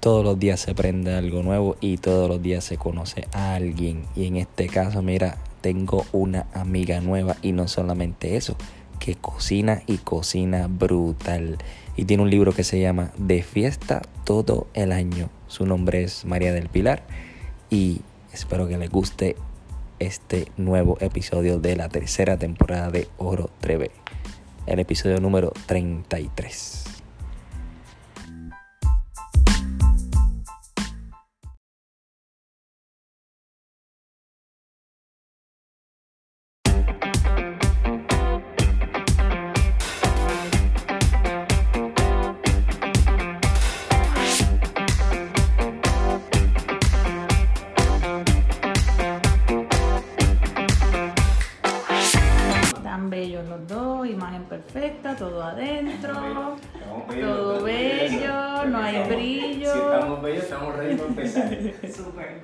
Todos los días se aprende algo nuevo y todos los días se conoce a alguien. Y en este caso, mira, tengo una amiga nueva y no solamente eso, que cocina y cocina brutal. Y tiene un libro que se llama De fiesta todo el año. Su nombre es María del Pilar y espero que les guste este nuevo episodio de la tercera temporada de Oro Treve. El episodio número 33. Perfecta, todo adentro, todo bello, no hay brillo. Si estamos bellos, estamos ready para empezar. Súper.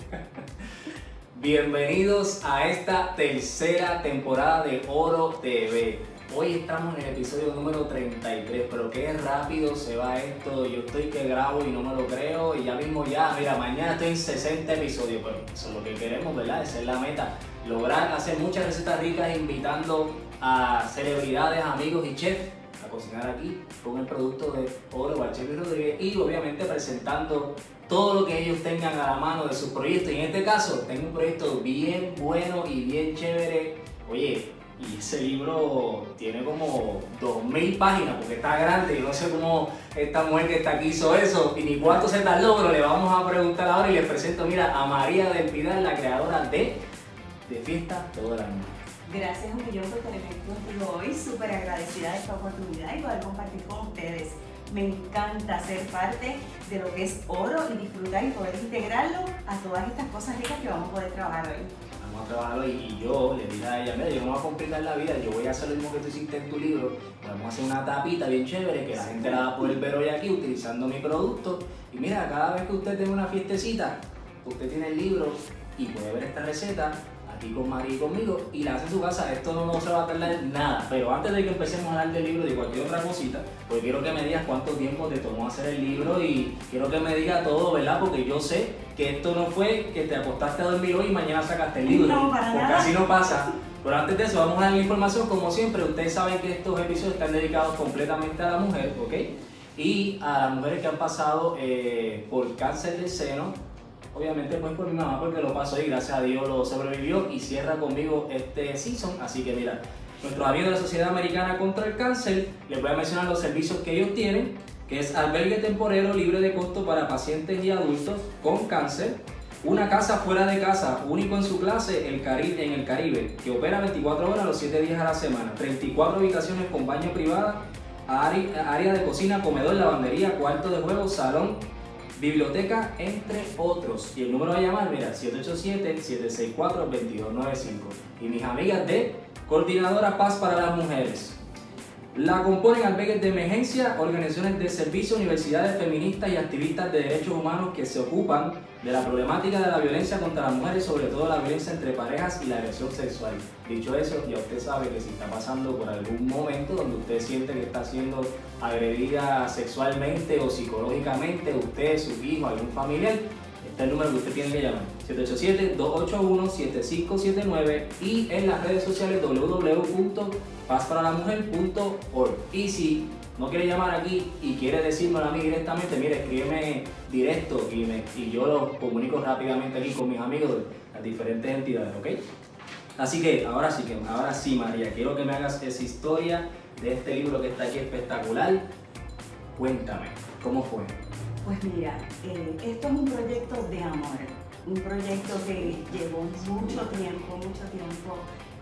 Bienvenidos a esta tercera temporada de Oro TV. Hoy estamos en el episodio número 33, pero qué rápido se va esto. Yo estoy que grabo y no me lo creo y ya mismo ya, mira, mañana estoy en 60 episodios, pero eso es lo que queremos, ¿verdad? Esa es la meta. Lograr hacer muchas recetas ricas invitando a celebridades, amigos y chefs a cocinar aquí con el producto de Oro Barchel Rodríguez y obviamente presentando todo lo que ellos tengan a la mano de sus proyectos. Y en este caso, tengo un proyecto bien bueno y bien chévere. Oye, y ese libro tiene como 2000 páginas porque está grande. Yo no sé cómo esta mujer que está aquí hizo eso y ni cuánto se tardó, pero le vamos a preguntar ahora y les presento, mira, a María del Pidal, la creadora de De Fiesta Todo el Año. Gracias millón por aquí contigo hoy, súper agradecida de esta oportunidad y poder compartir con ustedes. Me encanta ser parte de lo que es oro y disfrutar y poder integrarlo a todas estas cosas ricas que vamos a poder trabajar hoy. Vamos a trabajar hoy y yo le dije a ella, mira, yo no voy a complicar la vida, yo voy a hacer lo mismo que tú hiciste en tu libro, vamos a hacer una tapita bien chévere que la gente la va a poder ver hoy aquí utilizando mi producto. Y mira, cada vez que usted tenga una fiestecita, usted tiene el libro y puede ver esta receta aquí con María y conmigo y la hace en su casa. Esto no, no se va a tardar nada. Pero antes de que empecemos a hablar del libro y de cualquier otra cosita, pues quiero que me digas cuánto tiempo te tomó hacer el libro y quiero que me diga todo, ¿verdad? Porque yo sé que esto no fue que te acostaste a dormir hoy y mañana sacaste el libro. No, para porque nada. así no pasa. Pero antes de eso, vamos a dar la información. Como siempre, ustedes saben que estos episodios están dedicados completamente a la mujer, ¿ok? Y a las mujeres que han pasado eh, por cáncer del seno, obviamente pues por mi mamá porque lo pasó y gracias a Dios lo sobrevivió y cierra conmigo este season. Así que mira, nuestros amigos de la Sociedad Americana contra el Cáncer, les voy a mencionar los servicios que ellos tienen, que es albergue temporero libre de costo para pacientes y adultos con cáncer, una casa fuera de casa, único en su clase el Cari- en el Caribe, que opera 24 horas los 7 días a la semana, 34 habitaciones con baño privada, área de cocina, comedor, lavandería, cuarto de juego, salón, biblioteca, entre otros. Y el número a llamar, mira, 787-764-2295. Y mis amigas de Coordinadora Paz para las Mujeres. La componen albergues de emergencia, organizaciones de servicio, universidades feministas y activistas de derechos humanos que se ocupan de la problemática de la violencia contra las mujeres, sobre todo la violencia entre parejas y la agresión sexual. Dicho eso, ya usted sabe que si está pasando por algún momento donde usted siente que está siendo agredida sexualmente o psicológicamente, usted, su hijo, algún familiar, Este es el número que usted tiene que llamar. 787-281-7579 y en las redes sociales www.pazparalamujer.org. Y si no quiere llamar aquí y quiere decírmelo a mí directamente, mire, escríbeme directo y, me- y yo lo comunico rápidamente aquí con mis amigos de las diferentes entidades, ¿ok? Así que ahora sí, que ahora sí, María, quiero que me hagas esa historia de este libro que está aquí espectacular. Cuéntame, ¿cómo fue? Pues mira, eh, esto es un proyecto de amor, un proyecto que llevó mucho tiempo, mucho tiempo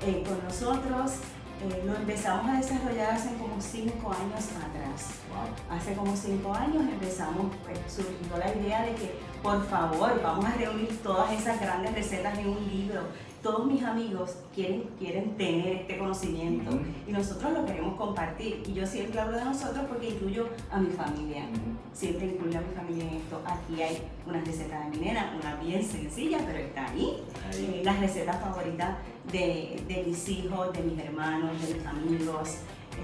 eh, con nosotros. Eh, lo empezamos a desarrollar hace como cinco años atrás. Wow. Hace como cinco años empezamos, pues, surgió la idea de que por favor vamos a reunir todas esas grandes recetas en un libro. Todos mis amigos quieren, quieren tener este conocimiento y nosotros lo queremos compartir. Y yo siempre hablo de nosotros porque incluyo a mi familia. Siempre incluyo a mi familia en esto. Aquí hay una receta de mi nena, una bien sencilla, pero está ahí. Ahí. Eh, las recetas favoritas de, de mis hijos, de mis hermanos, de mis amigos,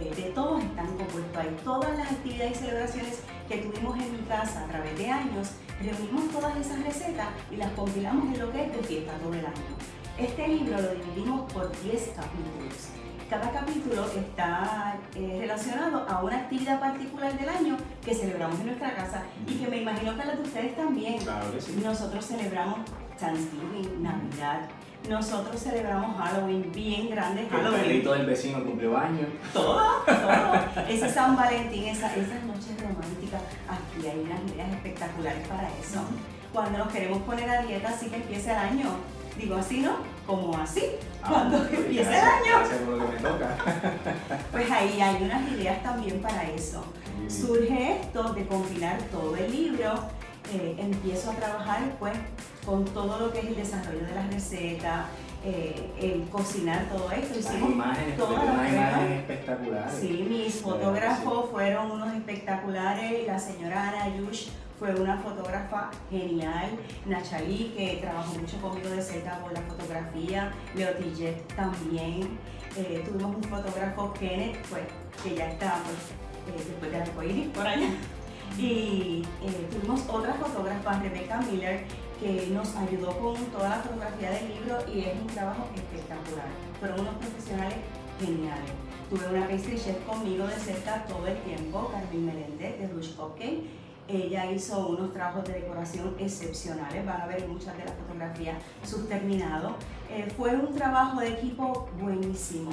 eh, de todos están compuestos ahí. Todas las actividades y celebraciones que tuvimos en mi casa a través de años, reunimos todas esas recetas y las compilamos en lo que es de fiesta todo el año. Este libro lo dividimos por 10 capítulos. Cada capítulo está eh, relacionado a una actividad particular del año que celebramos en nuestra casa y que me imagino que la de ustedes también. Claro que sí. Nosotros celebramos Thanksgiving, Navidad. Nosotros celebramos Halloween bien grande. El Halloween. perrito del vecino cumplió años. Todo, todo. Ese San Valentín, esa- esas noches románticas. Aquí hay unas ideas espectaculares para eso. Cuando nos queremos poner a dieta, así que empieza el año. Digo así, ¿no? Como así. Cuando Ah, empieza el gracias, año. Que me toca. Pues ahí hay unas ideas también para eso. Surge esto de compilar todo el libro. eh, empiezo a trabajar pues con todo lo que es el desarrollo de las recetas, eh, el cocinar todo esto. Hicimos imágenes, todas porque las unas pruebas. imágenes espectaculares. Sí, mis fotógrafos fueron unos espectaculares. La señora Ana Yush fue una fotógrafa genial. Nachalí, que trabajó mucho conmigo de cerca por la fotografía. Leo Tillet también. Eh, tuvimos un fotógrafo, Kenneth, pues, que ya está pues, eh, después de arcoíris por allá. Y eh, tuvimos otra fotógrafa, Rebecca Miller, que nos ayudó con toda la fotografía del libro y es un trabajo espectacular. Fueron unos profesionales geniales. Tuve una pastry chef conmigo de cerca todo el tiempo, Carmen Meléndez de Rouge Cupcake. Ella hizo unos trabajos de decoración excepcionales, van a ver muchas de las fotografías sus terminados. Eh, fue un trabajo de equipo buenísimo.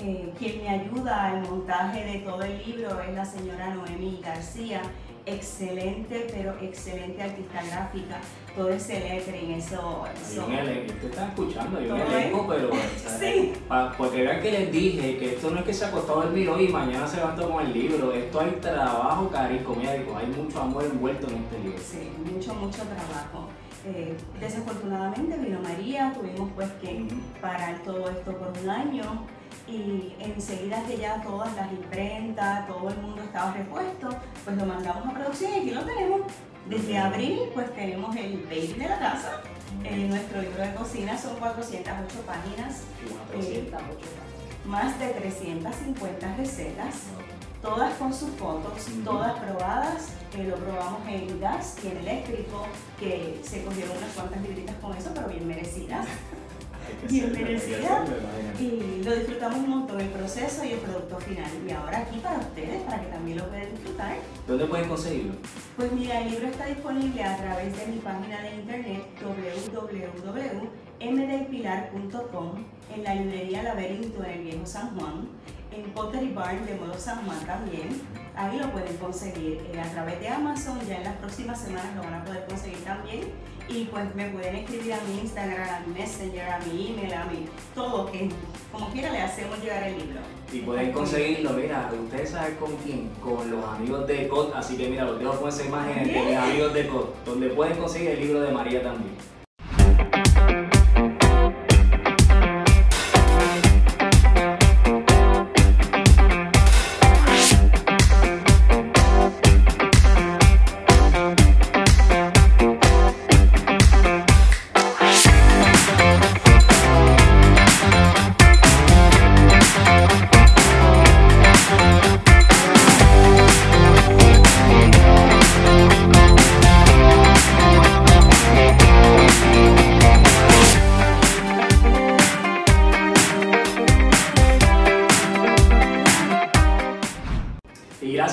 Eh, quien me ayuda al montaje de todo el libro es la señora Noemi García, excelente, pero excelente artista gráfica. Todo ese lettering, eso... Eso- ustedes están escuchando, hay un elenco, pero. Sí. Porque vean que les dije que esto no es que se acostó a dormir hoy y mañana se levantó con el libro, esto hay trabajo, carico, médico, hay mucho amor envuelto en este libro. Sí, mucho, mucho trabajo. Eh, desafortunadamente vino María, tuvimos pues que parar todo esto por un año y enseguida que ya todas las imprentas, todo el mundo estaba repuesto, pues lo mandamos a producción y aquí lo tenemos. Desde abril pues tenemos el baby de la casa. Eh, nuestro libro de cocina son 408 páginas, Eh, más de 350 recetas. todas con sus fotos, todas probadas. eh, lo probamos en gas y en eléctrico, que se cogieron unas cuantas libritas con eso, pero bien merecidas. Bien merecida. Y lo disfrutamos un montón, el proceso y el producto final. Y ahora aquí para ustedes, para que también lo puedan disfrutar. ¿Dónde pueden conseguirlo? Pues mira, el libro está disponible a través de mi página de internet www.mdelpilar.com, en la librería Laberinto en el Viejo San Juan, en Pottery Barn de Modo San Juan también. Ahí lo pueden conseguir eh, a través de Amazon, ya en las próximas semanas lo van a poder conseguir también. Y pues me pueden escribir a mi Instagram, a mi Messenger, a mi email, a mi todo, que como quiera le hacemos llegar el libro. Y pueden conseguirlo, mira, ustedes saben con quién, con los amigos de COD, así que mira, los dejo con esa imagen de mis amigos de COD, donde pueden conseguir el libro de María también.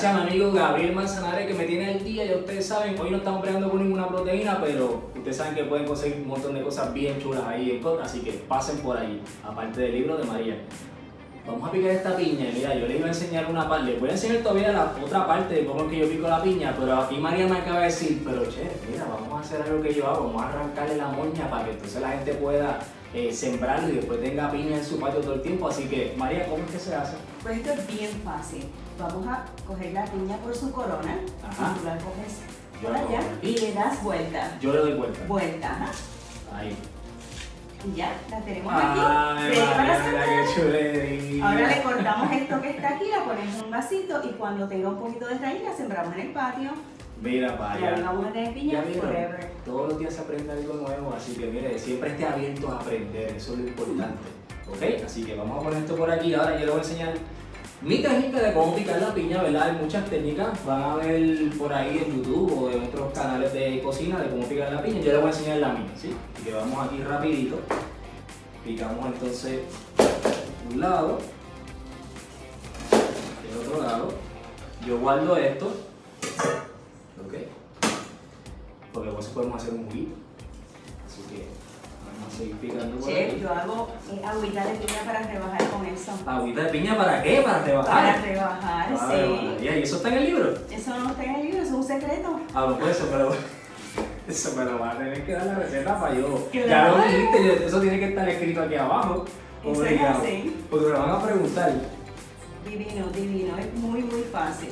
Gracias a mi amigo Gabriel Manzanares que me tiene el día, ya ustedes saben, hoy no estamos peleando con ninguna proteína, pero ustedes saben que pueden conseguir un montón de cosas bien chulas ahí en COD, así que pasen por ahí, aparte del libro de María. vamos a picar esta piña. Mira, yo le iba a enseñar una parte, le voy a enseñar todavía la otra parte de cómo es que yo pico la piña, pero aquí María me acaba de decir, pero che, mira, vamos a hacer algo que yo hago, vamos a arrancarle la moña para que entonces la gente pueda eh, sembrarlo y después tenga piña en su patio todo el tiempo. Así que, María, ¿cómo es que se hace? Pues esto es bien fácil. Vamos a coger la piña por su corona. Ajá. Y tú la coges por allá y le das vuelta. Yo le doy vuelta. Vuelta, ajá. Ahí. Y ya, la tenemos Ay, aquí. chulería. Ahora le cortamos esto que está aquí, la ponemos en un vasito y cuando tenga un poquito de raíz la sembramos en el patio. Mira para Y ahí allá. vamos a tener Ya piña forever. todos los días se aprende algo nuevo, así que mire, siempre esté abierto a aprender, eso es lo importante. ¿Ok? Así que vamos a poner esto por aquí. Ahora yo le voy a enseñar mi técnica de cómo picar la piña, ¿verdad? Hay muchas técnicas, van a ver por ahí en YouTube o en otros canales de cocina de cómo picar la piña. Yo le voy a enseñar la mía, ¿sí? Así que vamos aquí rapidito. Picamos entonces un lado, el otro lado. Yo guardo esto, ¿ok? Porque después podemos hacer un juguito. Así que seguir picando por Chef, aquí. yo hago eh, agüita de piña para rebajar con eso. ¿Agüita de piña para qué? Para Para rebajar. rebajar, Ave sí. ¿Y eso está en el libro? Eso no está en el libro, eso es un secreto. Ah, no, pues eso me lo, eso me lo va a tener que dar la receta para yo. Ya Claro. lo dijiste, eso tiene que estar escrito aquí abajo. Eso es así. Porque me lo van a preguntar. Divino, divino, es muy, muy fácil.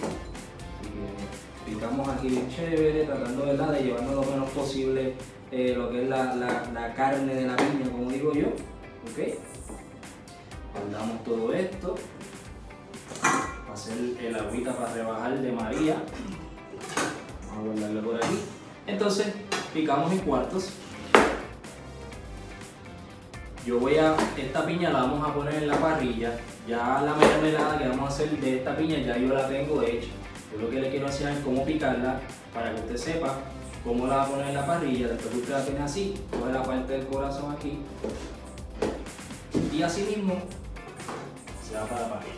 Que picamos aquí bien chévere, tratando de llevarnos lo menos posible eh, lo que es la, carne de la piña, como digo yo. ¿Ok? Guardamos todo esto. Va a ser el agüita para rebajar de María. Vamos a guardarlo por aquí. Entonces, picamos en cuartos. Yo voy a, esta piña la vamos a poner en la parrilla. Ya la mermelada que vamos a hacer de esta piña ya yo la tengo hecha. Yo lo que le quiero enseñar es cómo picarla para que usted sepa cómo la va a poner en la parrilla. Después que usted la tiene así, coge la parte del corazón aquí. Y así mismo se va para la parrilla.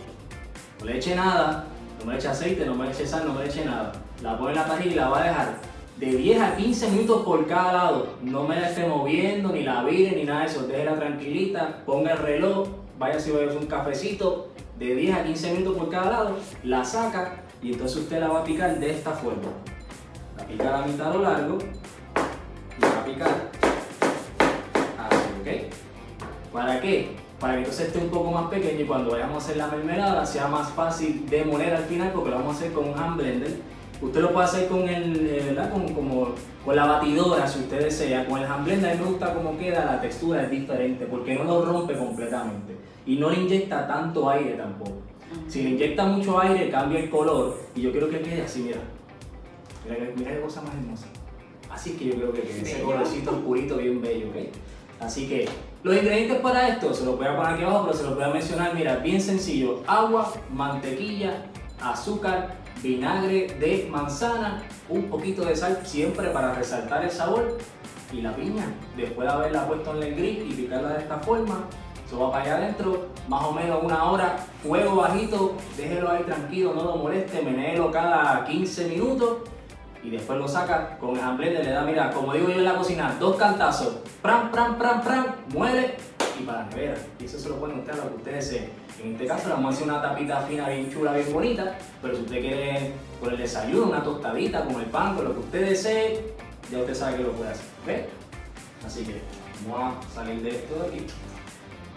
No le eche nada, no me eche aceite, no me eche sal, no me eche nada. La pone en la parrilla y la va a dejar de 10 a 15 minutos por cada lado. No me la esté moviendo, ni la vire, ni nada de eso. Déjela tranquilita, ponga el reloj, vaya si va a hacer un cafecito, de 10 a 15 minutos por cada lado, la saca y entonces usted la va a picar de esta forma. La pica a la mitad a lo largo, y la va a picar así, ¿ok? ¿Para qué? Para que entonces esté un poco más pequeño y cuando vayamos a hacer la mermelada sea más fácil de moler al final porque lo vamos a hacer con un hand blender. Usted lo puede hacer con el, eh, ¿verdad? Con, como, con la batidora si usted desea. Con el hand blender a mí me gusta cómo queda, la textura es diferente porque no lo rompe completamente y no le inyecta tanto aire tampoco. Si le inyecta mucho aire cambia el color y yo quiero que quede así, mira. Mira, que- mira qué cosa más hermosa. Así es que yo creo que quede ese colorcito oscurito bien bello, ¿ok? Así que los ingredientes para esto se los voy a poner aquí abajo, pero se los voy a mencionar, mira, bien sencillo. Agua, mantequilla, azúcar, vinagre de manzana, un poquito de sal siempre para resaltar el sabor y la piña. Después de haberla puesto en el grill y picarla de esta forma, eso va para allá adentro, más o menos una hora, fuego bajito, déjelo ahí tranquilo, no lo moleste, menéelo cada 15 minutos y después lo saca con el hand blender, le da, mira, como digo yo en la cocina, dos cantazos, pram, pram, pram, pram, muele y para la nevera. Y eso se lo pueden ustedes a lo que ustedes deseen. En este caso le vamos a hacer una tapita fina, bien chula, bien bonita, pero si usted quiere con el desayuno, una tostadita, con el pan, con lo que usted desee, ya usted sabe que lo puede hacer, ¿ok? Así que vamos a salir de esto de aquí.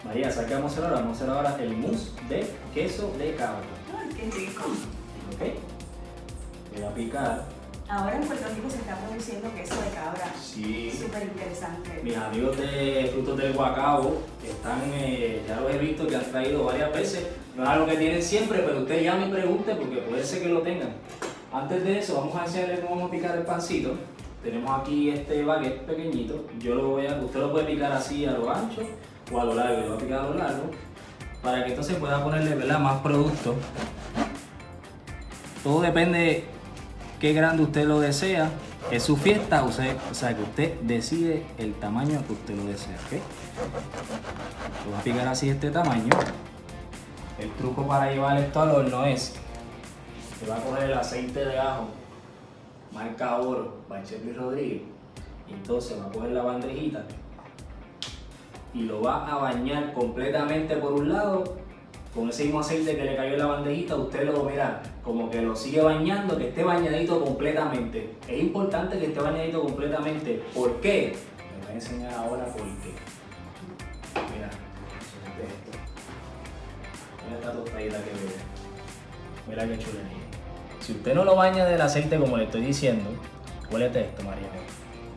María, ¿sabes qué vamos a hacer ahora? Vamos a hacer ahora el mousse de queso de cabra, Ay, qué rico. ¿ok? Voy a picar. Ahora en Puerto Rico se está produciendo queso de cabra. Sí. Súper interesante. Mis amigos de Frutos del Guacabo están, eh, ya los he visto que han traído varias veces. No es algo que tienen siempre, pero usted llame y pregunte porque puede ser que lo tengan. Antes de eso, vamos a enseñarles cómo vamos a picar el pancito. Tenemos aquí este baguette pequeñito. Yo lo voy a, usted lo puede picar así a lo ancho a lo largo. Lo voy a picar a lo largo para que entonces pueda ponerle ¿verdad? más producto. Todo depende qué grande usted lo desea. Es su fiesta, o sea, o sea que usted decide el tamaño que usted lo desea. ¿ok? Lo voy a picar así este tamaño. El truco para llevar esto al horno es que va a coger el aceite de ajo, marca oro, Luis Rodríguez, y entonces va a coger la bandejita y lo va a bañar completamente por un lado con ese mismo aceite que le cayó en la bandejita, usted lo mira, como que lo sigue bañando, que esté bañadito completamente. Es importante que esté bañadito completamente. ¿Por qué? Me voy a enseñar ahora por qué. Mira, esto. Mira esta tostadita que ve. Mira qué chulería. Si usted no lo baña del aceite como le estoy diciendo, huélete esto, María.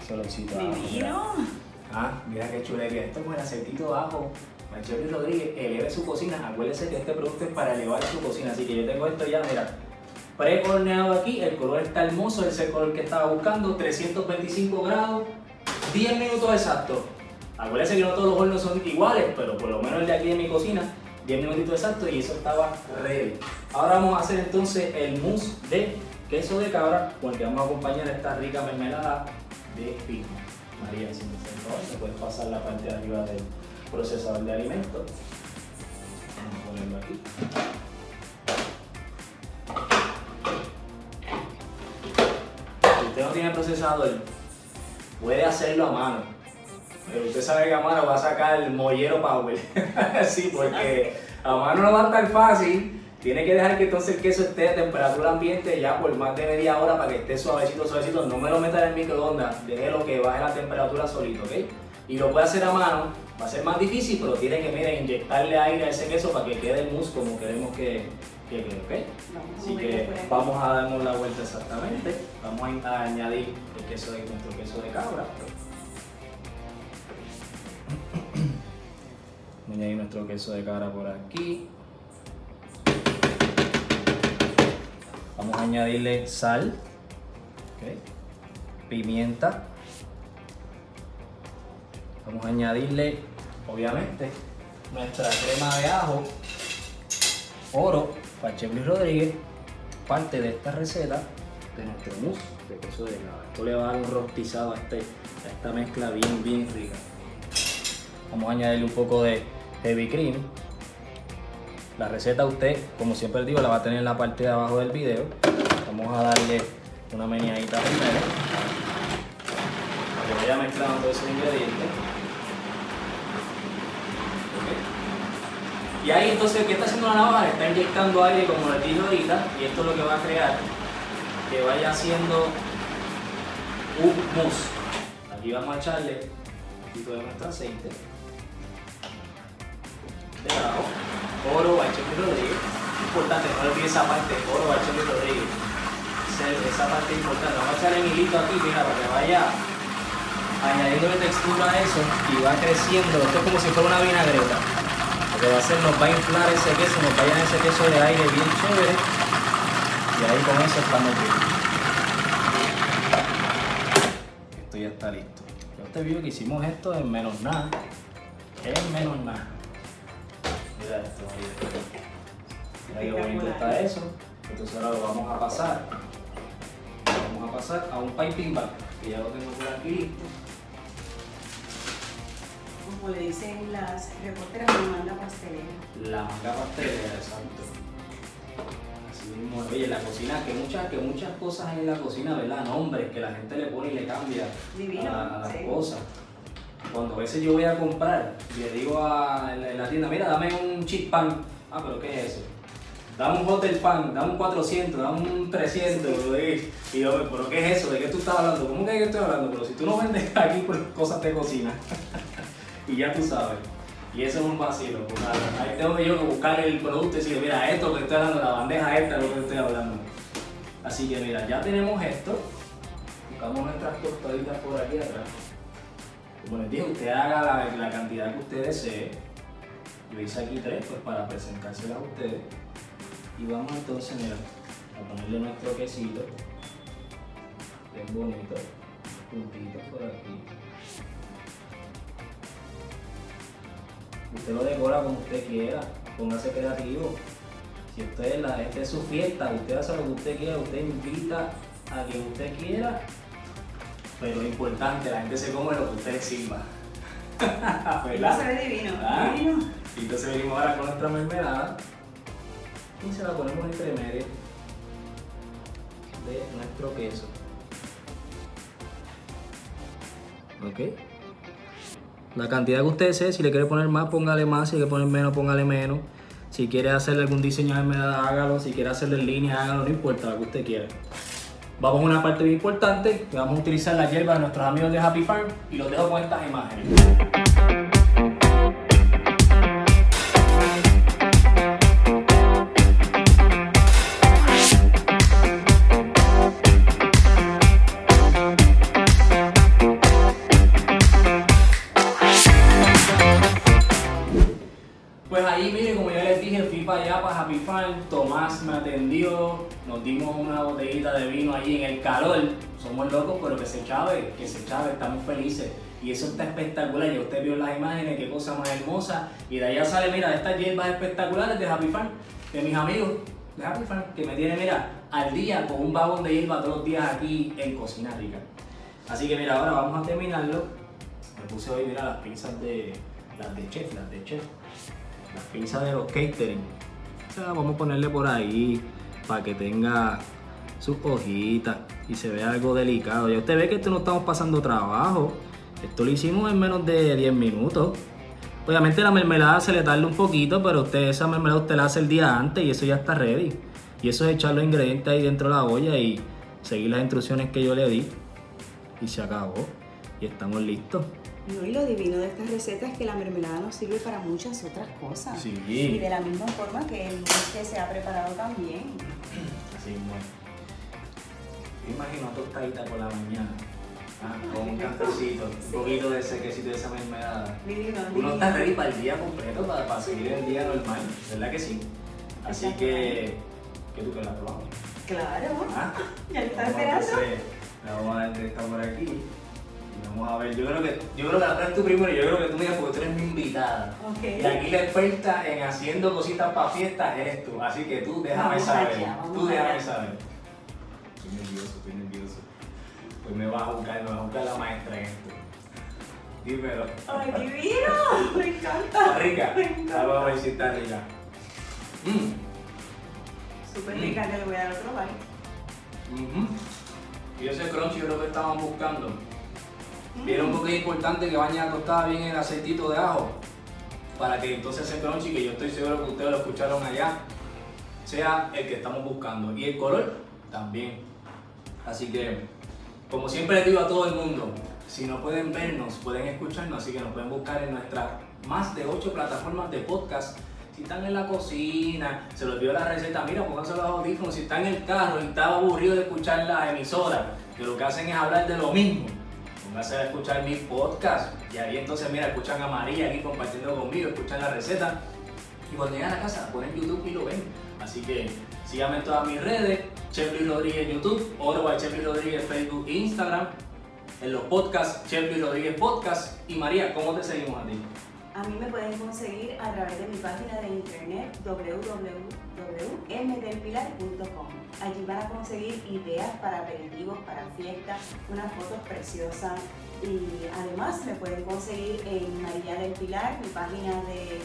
Ese olorcito a ajo, mira. Ah, mira qué chulería. Esto con el aceitito de ajo. Marcelo Rodríguez eleve su cocina. Acuérdese que este producto es para elevar su cocina. Así que yo tengo esto ya, mira. Pre-horneado aquí. El color está hermoso. Es el color que estaba buscando. 325 grados. 10 minutos exactos. Acuérdese que no todos los hornos son iguales, pero por lo menos el de aquí de mi cocina. 10 minutitos exactos y eso estaba ready. Ahora vamos a hacer entonces el mousse de queso de cabra con el que vamos a acompañar esta rica mermelada de pico. María, si me haces el favor, me puedes pasar la parte de arriba del procesador de alimentos. Vamos a ponerlo aquí. Si usted no tiene procesador, puede hacerlo a mano. Pero usted sabe que a mano va a sacar el mollero power. sí, porque a mano no va a estar fácil. Tiene que dejar que entonces el queso esté a temperatura ambiente ya por más de media hora para que esté suavecito, suavecito. No me lo meta en el microondas, déjelo que baje la temperatura solito, ¿ok? Y lo puede hacer a mano, va a ser más difícil, pero tiene que, mire, inyectarle aire a ese queso para que quede el mousse como queremos que, que quede, ¿ok? Así que vamos a darnos la vuelta exactamente. Vamos a, a añadir el queso de nuestro queso de cabra. Vamos a añadir nuestro queso de cabra por aquí. Vamos a añadirle sal, pimienta. Vamos a añadirle, obviamente, nuestra crema de ajo, oro, Pachebli Rodríguez, parte de esta receta de nuestro mousse de queso de cabra. Esto le va a dar un rostizado a, este, a esta mezcla bien, bien rica. Vamos a añadirle un poco de heavy cream. La receta usted, como siempre digo, la va a tener en la parte de abajo del video. Vamos a darle una meneadita primero. Para que vaya mezclando todos esos ingredientes. Y ahí entonces, ¿qué está haciendo la navaja? Está inyectando aire como les dije. Y esto es lo que va a crear que vaya haciendo un mousse. Aquí vamos a echarle un poquito de nuestro aceite. Importante, no olvide esa parte, oro Bacheli Rodríguez. Ese- Esa parte es importante. Vamos a echar el hilito aquí, mira, para que vaya añadiendo textura a eso y va creciendo. Esto es como si fuera una vinagreta. Lo que va a hacer, nos va a inflar ese queso, nos va a llenar ese queso de aire bien chévere. Y ahí con eso estamos bien. Esto ya está listo. Ya usted vio que hicimos esto en menos nada. En menos nada. Mira esto, mira. Mira qué bonito está eso. Entonces ahora lo vamos a pasar. Lo vamos a pasar a un piping bag, que ya lo tengo por aquí listo. Como le dicen las reporteras, me manda pastelera. La manga pastelera, exacto. Así mismo, oye, la cocina, que muchas, que muchas cosas hay en la cocina, ¿verdad? Nombres que la gente le pone y le cambia Divino, a, a las sí. cosas. Cuando a veces yo voy a comprar, y le digo a, la, la tienda, mira, dame un chip pan. Ah, pero ¿qué es eso? Dame un hotel pan, dame un 400, dame un 300. Y yo, ¿pero qué es eso? ¿De qué tú estás hablando? ¿Cómo que de qué estoy hablando? Pero si tú no vendes aquí por cosas de cocina. y ya tú sabes. Y eso es un vacilo. pues, nada, ahí tengo que yo que buscar el producto y decir, mira, esto que estoy hablando, la bandeja esta es lo que estoy hablando. Así que mira, ya tenemos esto. Buscamos nuestras tostaditas por aquí atrás. Como les dije, usted haga la, la cantidad que usted desee. Yo hice aquí tres, pues para presentárselas a ustedes. Y vamos entonces, mira, a ponerle nuestro quesito. Bien bonito. Puntitos por aquí. Usted lo decora como usted quiera, póngase creativo. Si usted la, esta es su fiesta, usted hace lo que usted quiera, usted invita a quien usted quiera, pero lo importante, la gente se come lo que usted sirva. ¿Verdad? se ve divino, Ah. divino. Y entonces venimos ahora con nuestra mermelada y se la ponemos entre medio de nuestro queso. ¿Ok? La cantidad que usted desee, si le quiere poner más, póngale más, si le quiere poner menos, póngale menos. Si quiere hacerle algún diseño de hágalo. Si quiere hacerlo en línea, hágalo, no importa lo que usted quiera. Vamos a una parte bien importante, que vamos a utilizar la hierba de nuestros amigos de Happy Farm y los dejo con estas imágenes. Que se chave, que se chave, estamos felices. Y eso está espectacular. Ya usted vio las imágenes, qué cosa más hermosa. Y de allá sale, mira, estas hierbas espectaculares de Happy Farm, de mis amigos de Happy Farm, que me tienen, mira, al día con un vagón de hierba todos los días aquí en Cocina Rica. Así que, mira, ahora vamos a terminarlo. Me puse hoy, mira, las pinzas de, las de chef, las de chef las pinzas de los catering. O sea, vamos a ponerle por ahí para que tenga sus hojitas y se vea algo delicado. Ya usted ve que esto no estamos pasando trabajo. Esto lo hicimos en menos de 10 minutos. Obviamente la mermelada se le tarda un poquito, pero usted esa mermelada usted la hace el día antes y eso ya está ready. Y eso es echar los ingredientes ahí dentro de la olla y seguir las instrucciones que yo le di. Y se acabó. Y estamos listos. No, y lo divino de esta receta es que la mermelada nos sirve para muchas otras cosas. Sí. Y de la misma forma que el que se ha preparado también. Así bueno. Yo imagino tostadita por la mañana. ah, con un cafecito, un poquito de ese quesito de esa mermelada. Uno está ready para el día completo, para, para seguir el día normal, ¿verdad que sí? Así que, ¿qué tú que la probamos? Claro. ¿Ah? Ya a esperando. La vamos a dar está por aquí. Y vamos a ver, yo creo que, yo creo que la tú primero y yo creo que tú miras porque tú eres mi invitada. Y aquí la experta en haciendo cositas para fiestas eres tú. Así que tú déjame Vamos saber. allá, tú déjame allá. saber. Estoy nervioso, estoy nervioso. Pues me vas a buscar, me vas a buscar la maestra en esto. Dímelo. ¡Ay, divino! Me encanta. ¿Está rica? Me encanta. Vamos a ver si está rica. Mm. Súper Mm. voy a dar otro bite. Ujú. Y ese crunchy creo que estaban buscando. Vieron porque es importante que bañe la tostada bien el aceitito de ajo. Para que entonces ese crunchy, que yo estoy seguro que ustedes lo escucharon allá, sea el que estamos buscando. Y el color también. Así que, como siempre les digo a todo el mundo, si no pueden vernos, pueden escucharnos, así que nos pueden buscar en nuestras más de 8 plataformas de podcast. Si están en la cocina, se les dio la receta, mira, pónganse los audífonos. Si están en el carro y está aburrido de escuchar las emisoras, que lo que hacen es hablar de lo mismo, pónganse a escuchar mis podcasts. Y ahí entonces, mira, escuchan a María aquí compartiendo conmigo, escuchan la receta. Y cuando llegan a casa, ponen YouTube y lo ven. Así que síganme en todas mis redes, Chef Rodríguez YouTube, Oro by Chef Rodríguez Facebook e Instagram. En los podcasts, Chef Rodríguez Podcast. Y María, ¿cómo te seguimos a ti? A mí me pueden conseguir a través de mi página de internet www.mdelpilar.com. Allí van a conseguir ideas para aperitivos, para fiestas, unas fotos preciosas y además me pueden conseguir en María del Pilar, mi página de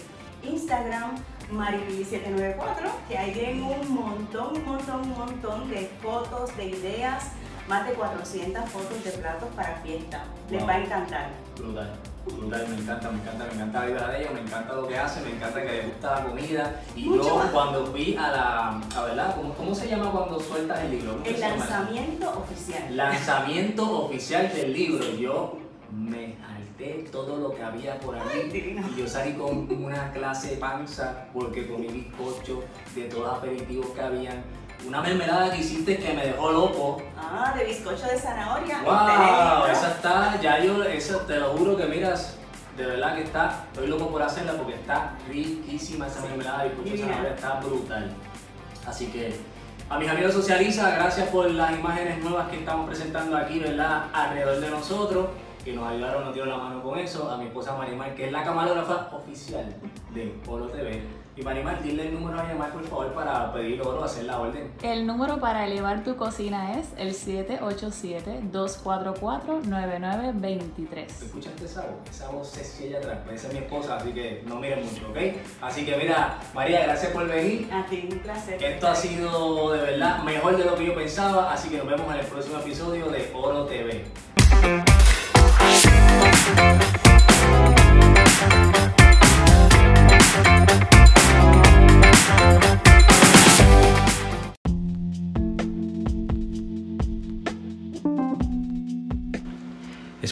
Instagram, Maripili794, que ahí tienen un montón, un montón, un montón de fotos, de ideas, más de 400 fotos de platos para fiesta. Les Wow. va a encantar. Brutal, brutal, me encanta, me encanta, me encanta la vida de ella, me encanta lo que hace, me encanta que le gusta la comida. Y Mucho yo más. cuando fui a la, a verdad, ¿cómo, cómo se llama cuando sueltas el libro? ¿Cómo El lanzamiento oficial. Lanzamiento oficial del libro. Yo me todo lo que había por ahí. Y yo salí con una clase de panza porque comí bizcocho de todos los aperitivos que habían. Una mermelada que hiciste que me dejó loco. Ah, de bizcocho de zanahoria. ¡Wow! Excelente. Esa está, ya yo, eso te lo juro que miras, de verdad que está, estoy loco por hacerla porque está riquísima esa mermelada de bizcocho de zanahoria, está brutal. Así que a mis amigos Socializa, gracias por las imágenes nuevas que estamos presentando aquí, ¿verdad? Alrededor de nosotros, que nos ayudaron, nos dieron la mano con eso. A mi esposa Marimar, que es la camarógrafa oficial de Polo TV. Y Marimar, dile el número a llamar, por favor, para pedir oro, hacer la orden. El número para elevar tu cocina es el 787-244-9923. ¿Escuchaste esa voz? Esa voz es ella atrás, esa es mi esposa, así que no miren mucho, ¿ok? Así que mira, María, gracias por venir. A ti, un placer. Esto ha sido de verdad mejor de lo que yo pensaba, así que nos vemos en el próximo episodio de Oro TV.